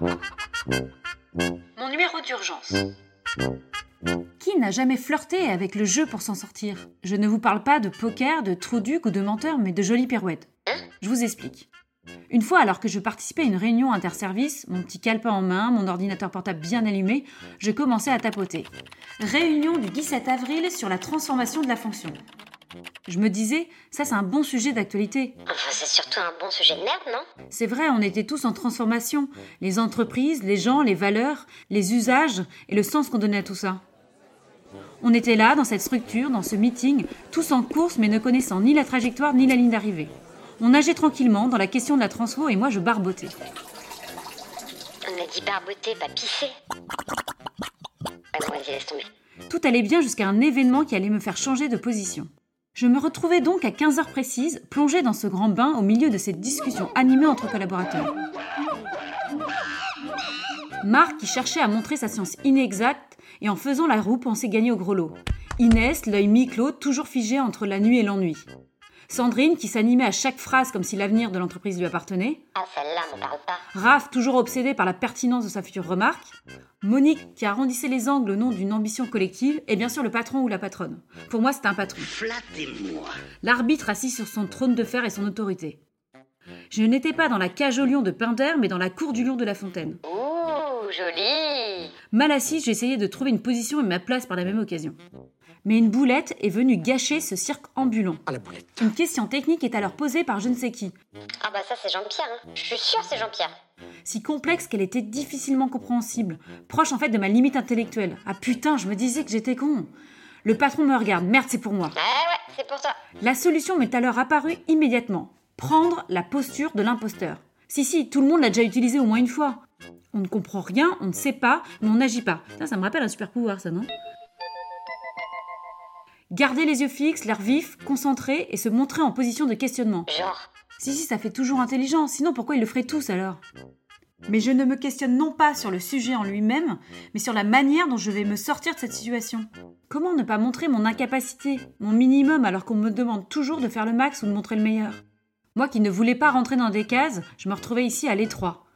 Mon numéro d'urgence. Qui n'a jamais flirté avec le jeu pour s'en sortir? Je ne vous parle pas de poker, de trou duc ou de menteur, mais de jolies pirouettes. Je vous explique. Une fois, alors que je participais à une réunion interservice, mon petit calepin en main, mon ordinateur portable bien allumé, je commençais à tapoter. Réunion du 17 avril sur la transformation de la fonction. Je me disais, ça c'est un bon sujet d'actualité. Enfin, c'est surtout un bon sujet de merde, non? C'est vrai, on était tous en transformation. Les entreprises, les gens, les valeurs, les usages et le sens qu'on donnait à tout ça. On était là, dans cette structure, dans ce meeting, tous en course mais ne connaissant ni la trajectoire ni la ligne d'arrivée. On nageait tranquillement dans la question de la transfo et moi je barbotais. On a dit barboter, pas pisser. Ah non, vas-y, laisse tomber. Tout allait bien jusqu'à un événement qui allait me faire changer de position. Je me retrouvais donc à 15 heures précises, plongée dans ce grand bain au milieu de cette discussion animée entre collaborateurs. Marc, qui cherchait à montrer sa science inexacte et en faisant la roue, pensait gagner au gros lot. Inès, l'œil mi-clos, toujours figé entre la nuit et l'ennui. Sandrine, qui s'animait à chaque phrase comme si l'avenir de l'entreprise lui appartenait. Ah, celle-là, m'en parle pas. Raph, toujours obsédé par la pertinence de sa future remarque. Monique, qui arrondissait les angles au nom d'une ambition collective. Et bien sûr, le patron ou la patronne. Pour moi, c'était un patron. Flattez-moi. L'arbitre assis sur son trône de fer et son autorité. Je n'étais pas dans la cage au lion de Pinder, mais dans la cour du lion de La Fontaine. Joli Mal assis, j'essayais de trouver une position et ma place par la même occasion. Mais une boulette est venue gâcher ce cirque ambulant. Ah, la boulette. Une question technique est alors posée par je ne sais qui, Ah bah ça, c'est Jean-Pierre, hein. Je suis sûre c'est Jean-Pierre. si complexe qu'elle était difficilement compréhensible, proche en fait de ma limite intellectuelle. Ah putain, je me disais que j'étais con. Le patron me regarde, merde, c'est pour moi. Ouais, ouais, c'est pour toi. La solution m'est alors apparue immédiatement. Prendre la posture de l'imposteur. Si, si, tout le monde l'a déjà utilisé au moins une fois. On ne comprend rien, on ne sait pas, mais on n'agit pas. Putain, ça me rappelle un super pouvoir, ça, non? Garder les yeux fixes, l'air vif, concentré et se montrer en position de questionnement. Genre. Si, si, ça fait toujours intelligent, sinon pourquoi ils le feraient tous alors? Mais je ne me questionne non pas sur le sujet en lui-même, mais sur la manière dont je vais me sortir de cette situation. Comment ne pas montrer mon incapacité, mon minimum, alors qu'on me demande toujours de faire le max ou de montrer le meilleur? Moi qui ne voulais pas rentrer dans des cases, je me retrouvais ici à l'étroit.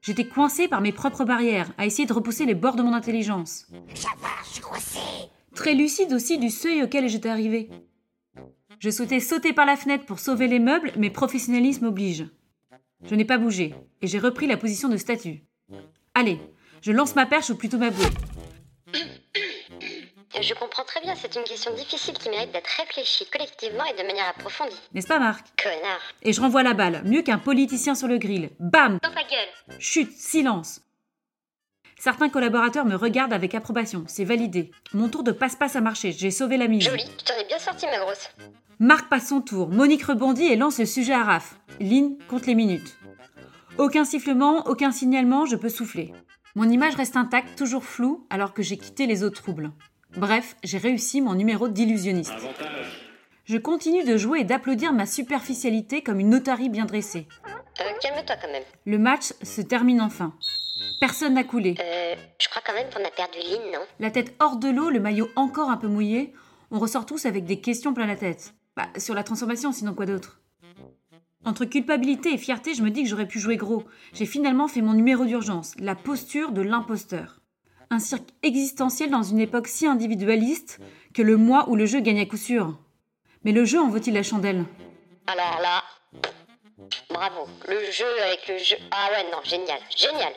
J'étais coincée par mes propres barrières, à essayer de repousser les bords de mon intelligence. Coincé. Très lucide aussi du seuil auquel j'étais arrivée. Je souhaitais sauter par la fenêtre pour sauver les meubles, mais professionnalisme oblige. Je n'ai pas bougé, et j'ai repris la position de statue. Allez, je lance ma perche ou plutôt ma bouée. Je comprends très bien, c'est une question difficile qui mérite d'être réfléchie collectivement et de manière approfondie. N'est-ce pas, Marc? Connard. Et je renvoie la balle, mieux qu'un politicien sur le grill. Bam Dans ta gueule. Chut, silence Certains collaborateurs me regardent avec approbation, c'est validé. Mon tour de passe-passe a marché, j'ai sauvé la mise. Joli, tu t'en es bien sorti, ma grosse. Marc passe son tour, Monique rebondit et lance le sujet à Raph. Ligne compte les minutes. Aucun sifflement, aucun signalement, je peux souffler. Mon image reste intacte, toujours floue, alors que j'ai quitté les eaux troubles. Bref, j'ai réussi mon numéro d'illusionniste. Je continue de jouer et d'applaudir ma superficialité comme une otarie bien dressée. Euh, calme-toi quand même. Le match se termine enfin. Personne n'a coulé. Euh, je crois quand même qu'on a perdu Lynn, non? La tête hors de l'eau, le maillot encore un peu mouillé, on ressort tous avec des questions plein la tête. Bah, sur la transformation, sinon quoi d'autre? Entre culpabilité et fierté, je me dis que j'aurais pu jouer gros. J'ai finalement fait mon numéro d'urgence, la posture de l'imposteur. Un cirque existentiel dans une époque si individualiste que le moi ou le jeu gagne à coup sûr. Mais le jeu en vaut-il la chandelle? Alors là, bravo. Le jeu avec le jeu. Ah ouais, non, génial, génial.